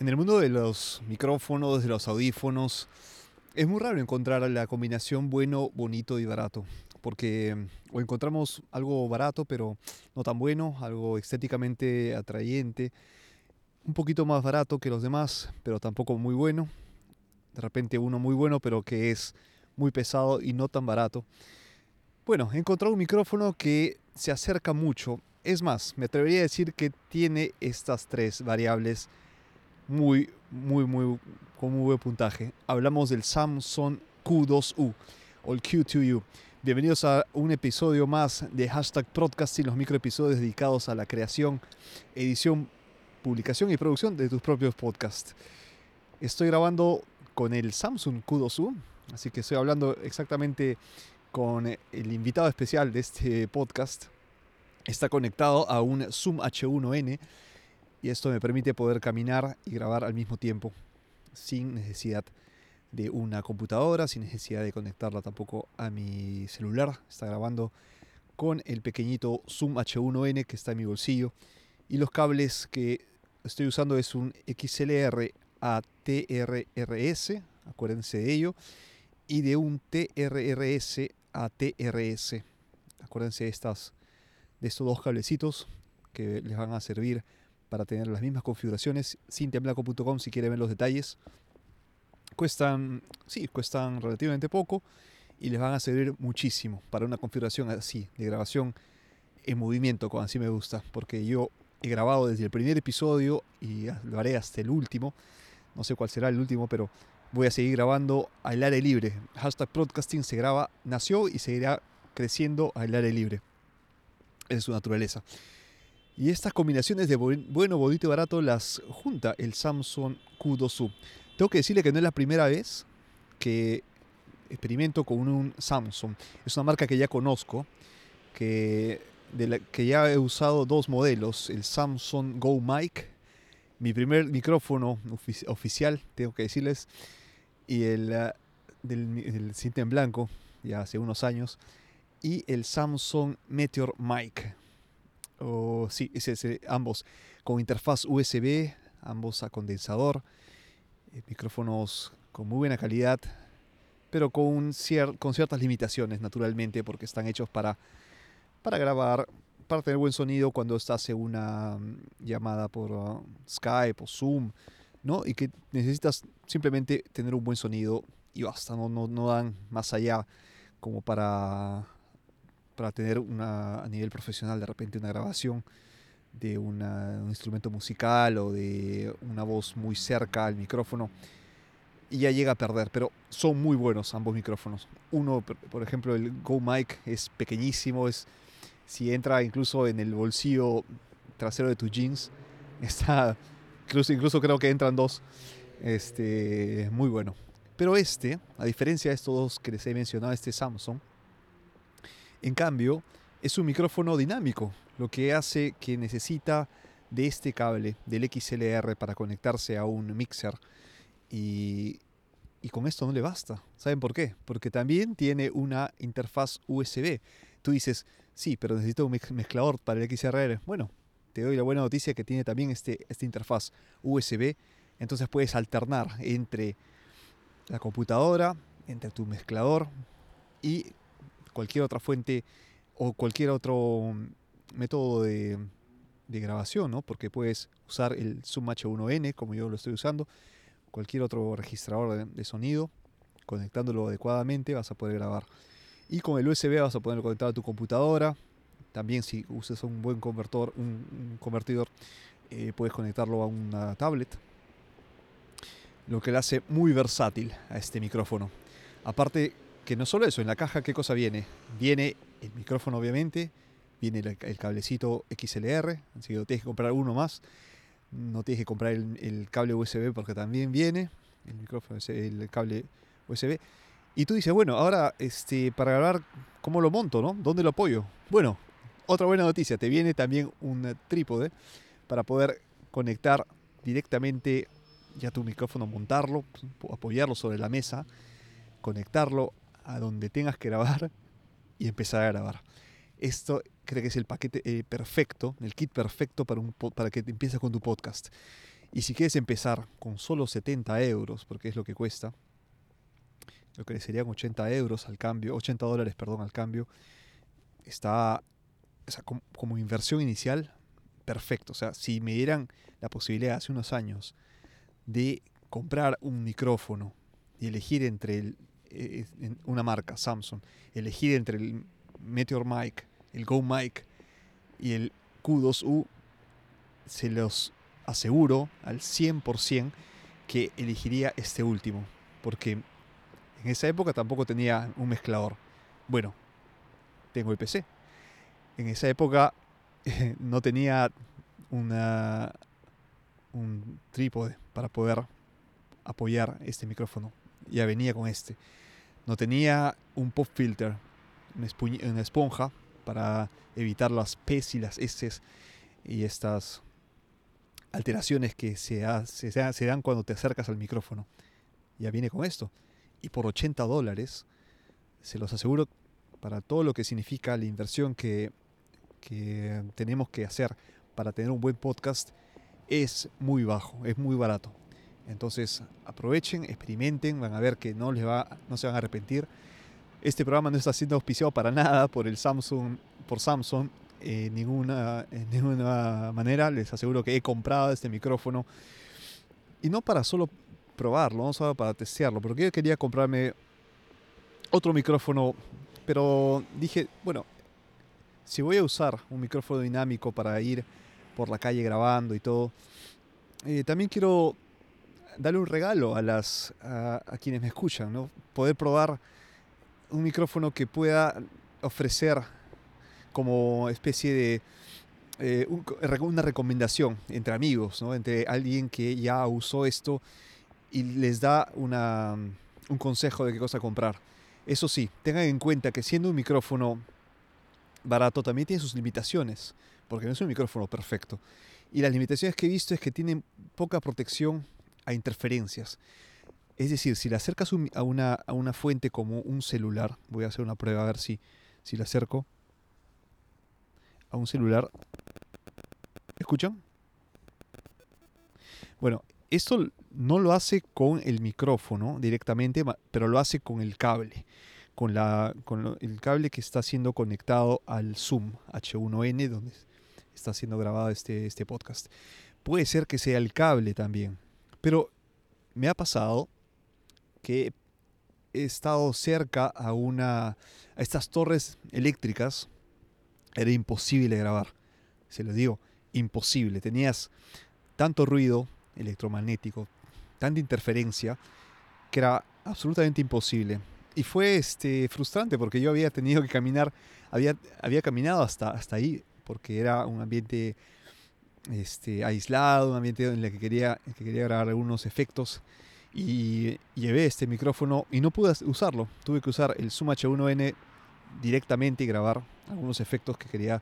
En el mundo de los micrófonos, de los audífonos, es muy raro encontrar la combinación bueno, bonito y barato. Porque o encontramos algo barato, pero no tan bueno, algo estéticamente atrayente, un poquito más barato que los demás, pero tampoco muy bueno. De repente uno muy bueno, pero que es muy pesado y no tan barato. Bueno, he encontrado un micrófono que se acerca mucho. Es más, me atrevería a decir que tiene estas tres variables muy, muy, muy, con muy buen puntaje. Hablamos del Samsung Q2U o el Q2U. Bienvenidos a un episodio más de Hashtag Podcasting, los microepisodios dedicados a la creación, edición, publicación y producción de tus propios podcasts. Estoy grabando con el Samsung Q2U, así que estoy hablando exactamente con el invitado especial de este podcast. Está conectado a un Zoom H1N y esto me permite poder caminar y grabar al mismo tiempo sin necesidad de una computadora, sin necesidad de conectarla tampoco a mi celular. Está grabando con el pequeñito Zoom H1N que está en mi bolsillo y los cables que estoy usando es un XLR a TRRS, acuérdense de ello, y de un TRRS a TRS. Acuérdense de, estas, de estos dos cablecitos que les van a servir para tener las mismas configuraciones. Cintiablanco.com si quieren ver los detalles. Cuestan, sí, cuestan relativamente poco y les van a servir muchísimo para una configuración así, de grabación en movimiento, como así me gusta, porque yo he grabado desde el primer episodio y lo haré hasta el último. No sé cuál será el último, pero voy a seguir grabando al aire libre. Hashtag Podcasting se graba, nació y seguirá creciendo al aire libre. Esa es su naturaleza. Y estas combinaciones de bueno, bonito y barato las junta el Samsung Q2U. Tengo que decirle que no es la primera vez que experimento con un Samsung. Es una marca que ya conozco, que, de la, que ya he usado dos modelos, el Samsung Go Mic, mi primer micrófono oficial, tengo que decirles, y el uh, del, cinta en blanco, ya hace unos años, y el Samsung Meteor Mic o sí, es ambos con interfaz USB, ambos a condensador, eh, micrófonos con muy buena calidad, pero con, con ciertas limitaciones naturalmente porque están hechos para, para grabar, para tener buen sonido cuando estás en una mm, llamada por uh, Skype o Zoom, ¿no? Y que necesitas simplemente tener un buen sonido y basta, no, no, no dan más allá como para para tener una, a nivel profesional de repente una grabación de un instrumento musical o de una voz muy cerca al micrófono y ya llega a perder, pero son muy buenos ambos micrófonos. Uno, por ejemplo, el Go Mic es pequeñísimo, es si entra incluso en el bolsillo trasero de tus jeans, está incluso, incluso creo que entran dos. Este, muy bueno. Pero este, a diferencia de estos dos que les he mencionado, este Samsung, en cambio, es un micrófono dinámico, lo que hace que necesita de este cable, del XLR, para conectarse a un mixer. Y, con esto no le basta. ¿Saben por qué? Porque también tiene una interfaz USB. Tú dices, sí, pero necesito un mezclador para el XLR. Bueno, te doy la buena noticia que tiene también este, esta interfaz USB. Entonces puedes alternar entre la computadora, entre tu mezclador y cualquier otra fuente o cualquier otro método de, grabación, ¿no? Porque puedes usar el Zoom H1N, como yo lo estoy usando, cualquier otro registrador de, sonido, conectándolo adecuadamente vas a poder grabar. Y con el USB vas a poder conectar a tu computadora. También si usas un buen convertor, un, convertidor, eh, puedes conectarlo a una tablet. Lo que le hace muy versátil a este micrófono. Aparte que no solo eso, en la caja, ¿qué cosa viene? Viene el micrófono, obviamente, viene el, cablecito XLR, así que tienes que comprar uno más. No tienes que comprar el, cable USB porque también viene el micrófono, el cable USB. Y tú dices, bueno, ahora este, para grabar, ¿cómo lo monto? ¿no? ¿Dónde lo apoyo? Bueno, otra buena noticia, te viene también un trípode para poder conectar directamente ya tu micrófono, montarlo, apoyarlo sobre la mesa, conectarlo a donde tengas que grabar y empezar a grabar. Esto creo que es el paquete eh, perfecto, el kit perfecto para, un, para que empieces con tu podcast. Y si quieres empezar con solo 70 euros, porque es lo que cuesta, lo que serían 80 euros al cambio, 80 dólares, perdón, al cambio, está como, inversión inicial perfecto. O sea, si me dieran la posibilidad hace unos años de comprar un micrófono y elegir entre el, una marca, Samsung, elegir entre el Meteor Mic, el Go Mic y el Q2U, se los aseguro al 100% que elegiría este último, porque en esa época tampoco tenía un mezclador. Bueno, tengo el PC. En esa época no tenía una, un trípode para poder apoyar este micrófono. Ya venía con este. No tenía un pop filter, una esponja para evitar las P's y las S's y estas alteraciones que se, se, dan cuando te acercas al micrófono. Ya viene con esto. Y por 80 dólares, se los aseguro, para todo lo que significa la inversión que, que tenemos que hacer para tener un buen podcast, es muy bajo, es muy barato. Entonces aprovechen, experimenten, van a ver que no, les va, no se van a arrepentir. Este programa no está siendo auspiciado para nada por el Samsung, por Samsung, en ninguna, en ninguna manera. Les aseguro que he comprado este micrófono y no para solo probarlo, no solo para testearlo, porque yo quería comprarme otro micrófono, pero dije, bueno, si voy a usar un micrófono dinámico para ir por la calle grabando y todo, eh, también quiero darle un regalo a, las, a, quienes me escuchan, ¿no? poder probar un micrófono que pueda ofrecer como especie de eh, una recomendación entre amigos, ¿no? entre alguien que ya usó esto y les da una, un consejo de qué cosa comprar. Eso sí, tengan en cuenta que siendo un micrófono barato también tiene sus limitaciones, porque no es un micrófono perfecto. Y las limitaciones que he visto es que tiene poca protección a interferencias. Es decir, si le acercas a, una, a una fuente como un celular, voy a hacer una prueba a ver si, si le acerco a un celular. ¿Escuchan? Bueno, esto no lo hace con el micrófono directamente, pero lo hace con el cable, con, la, con el cable que está siendo conectado al Zoom H1N, donde está siendo grabado este, este podcast. Puede ser que sea el cable también, pero me ha pasado que he estado cerca a una a estas torres eléctricas era imposible grabar. Se lo digo, imposible. Tenías tanto ruido electromagnético, tanta interferencia, que era absolutamente imposible. Y fue este, frustrante porque yo había tenido que caminar, había, había caminado hasta, hasta ahí, porque era un ambiente este, aislado, un ambiente en el que quería, que quería grabar algunos efectos. Y llevé este micrófono y no pude usarlo. Tuve que usar el Zoom H1N directamente y grabar algunos efectos que quería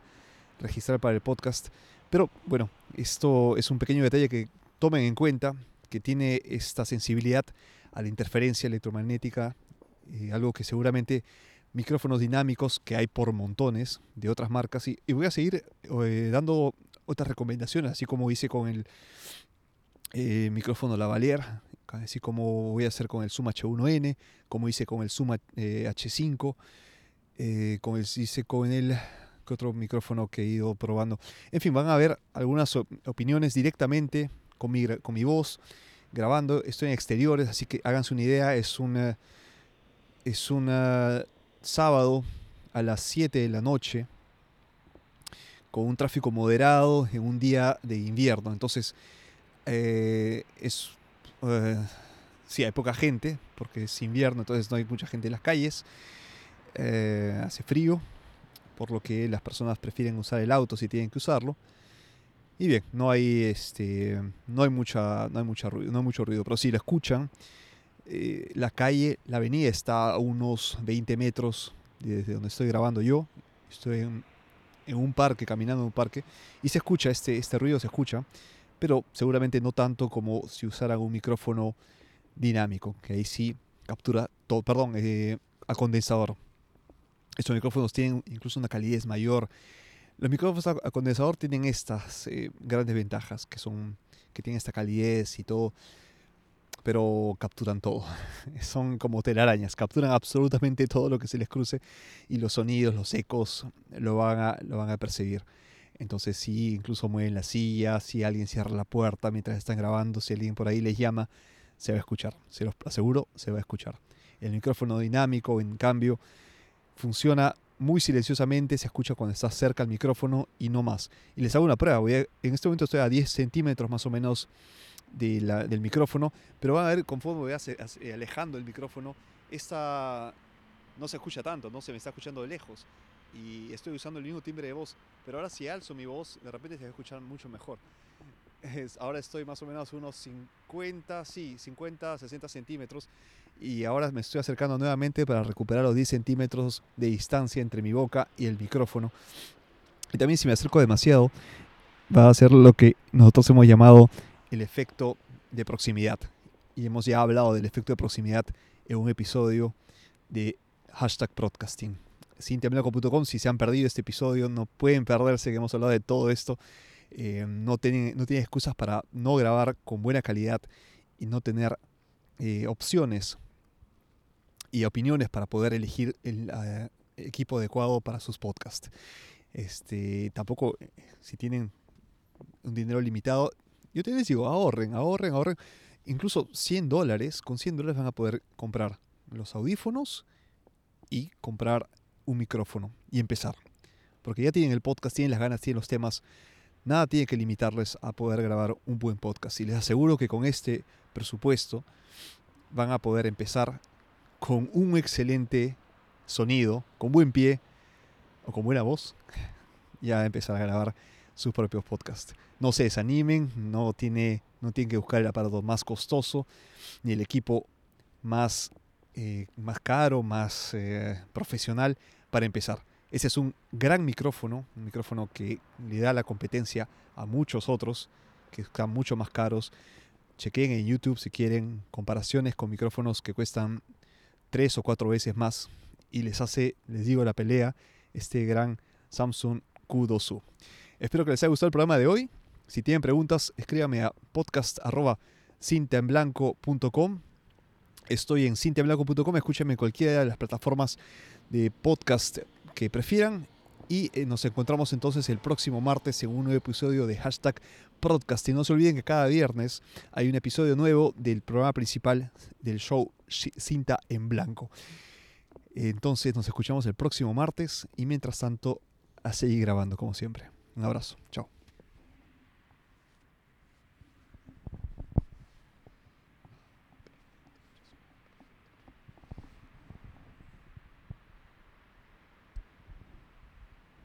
registrar para el podcast. Pero bueno, esto es un pequeño detalle que tomen en cuenta, que tiene esta sensibilidad a la interferencia electromagnética, eh, algo que seguramente micrófonos dinámicos que hay por montones de otras marcas. Y, voy a seguir eh, dando otras recomendaciones, así como hice con el eh, micrófono lavalier, así como voy a hacer con el Zoom H1N, como hice con el Zoom H5 eh, como hice con el otro micrófono que he ido probando. En fin, van a ver algunas opiniones directamente con mi, con mi voz grabando. Estoy en exteriores, así que háganse una idea. Es un es un sábado a las 7 de la noche con un tráfico moderado en un día de invierno. Entonces, eh, es. Eh, sí, hay poca gente porque es invierno, entonces no hay mucha gente en las calles. Eh, hace frío, por lo que las personas prefieren usar el auto si tienen que usarlo. Y bien, no hay este no hay mucha no hay mucha ruido, no hay mucho ruido, pero si lo escuchan, eh, la calle, la avenida está a unos 20 metros desde donde estoy grabando yo. Estoy en, un parque, caminando en un parque, y se escucha este, este ruido, se escucha, pero seguramente no tanto como si usaran un micrófono dinámico, que ahí sí captura todo, perdón, eh, a condensador. Estos micrófonos tienen incluso una calidez mayor. Los micrófonos a condensador tienen estas eh, grandes ventajas que son que tienen esta calidez y todo, pero capturan todo. Son como telarañas, capturan absolutamente todo lo que se les cruce y los sonidos, los ecos lo van a, lo van a percibir. Entonces sí, incluso mueven la silla, si alguien cierra la puerta mientras están grabando, si alguien por ahí les llama, se va a escuchar. Se los aseguro, se va a escuchar. El micrófono dinámico, en cambio, funciona muy silenciosamente, se escucha cuando estás cerca al micrófono y no más. Y les hago una prueba, voy en este momento estoy a 10 centímetros más o menos del micrófono, pero van a ver conforme voy alejando el micrófono, esta no se escucha tanto, no se me está escuchando de lejos y estoy usando el mismo timbre de voz, pero ahora si alzo mi voz, de repente se va a escuchar mucho mejor. ahora estoy más o menos unos 50, sí, 50, 60 centímetros y ahora me estoy acercando nuevamente para recuperar los 10 centímetros de distancia entre mi boca y el micrófono. Y también si me acerco demasiado, va a ser lo que nosotros hemos llamado el efecto de proximidad. Y hemos ya hablado del efecto de proximidad en un episodio de hashtag broadcasting. Cintiamelaco.com, si se han perdido este episodio, no pueden perderse que hemos hablado de todo esto. Eh, no, tienen, no tienen excusas para no grabar con buena calidad y no tener eh, opciones y opiniones para poder elegir el eh, equipo adecuado para sus podcasts. Este, tampoco, si tienen un dinero limitado, yo te digo, ahorren, ahorren, ahorren. Incluso 100 dólares, con 100 dólares van a poder comprar los audífonos y comprar un micrófono y empezar. Porque ya tienen el podcast, tienen las ganas, tienen los temas. Nada tiene que limitarles a poder grabar un buen podcast. Y les aseguro que con este presupuesto van a poder empezar con un excelente sonido, con buen pie o con buena voz, ya empezar a grabar sus propios podcasts. No se desanimen, no, tiene, no tienen que buscar el aparato más costoso, ni el equipo más, eh, más caro, más eh, profesional para empezar. Ese es un gran micrófono, un micrófono que le da la competencia a muchos otros que están mucho más caros. Chequen en YouTube si quieren comparaciones con micrófonos que cuestan tres o cuatro veces más y les hace, les digo, la pelea este gran Samsung Q2U. Espero que les haya gustado el programa de hoy. Si tienen preguntas, escríbame a podcast.cintaenblanco.com. Estoy en cintaenblanco.com. Escúchenme en cualquiera de las plataformas de podcast que prefieran. Y eh, nos encontramos entonces el próximo martes en un nuevo episodio de hashtag podcast. Y no se olviden que cada viernes hay un episodio nuevo del programa principal del show Cinta en Blanco. Entonces nos escuchamos el próximo martes y mientras tanto a seguir grabando como siempre. Un abrazo. Chao.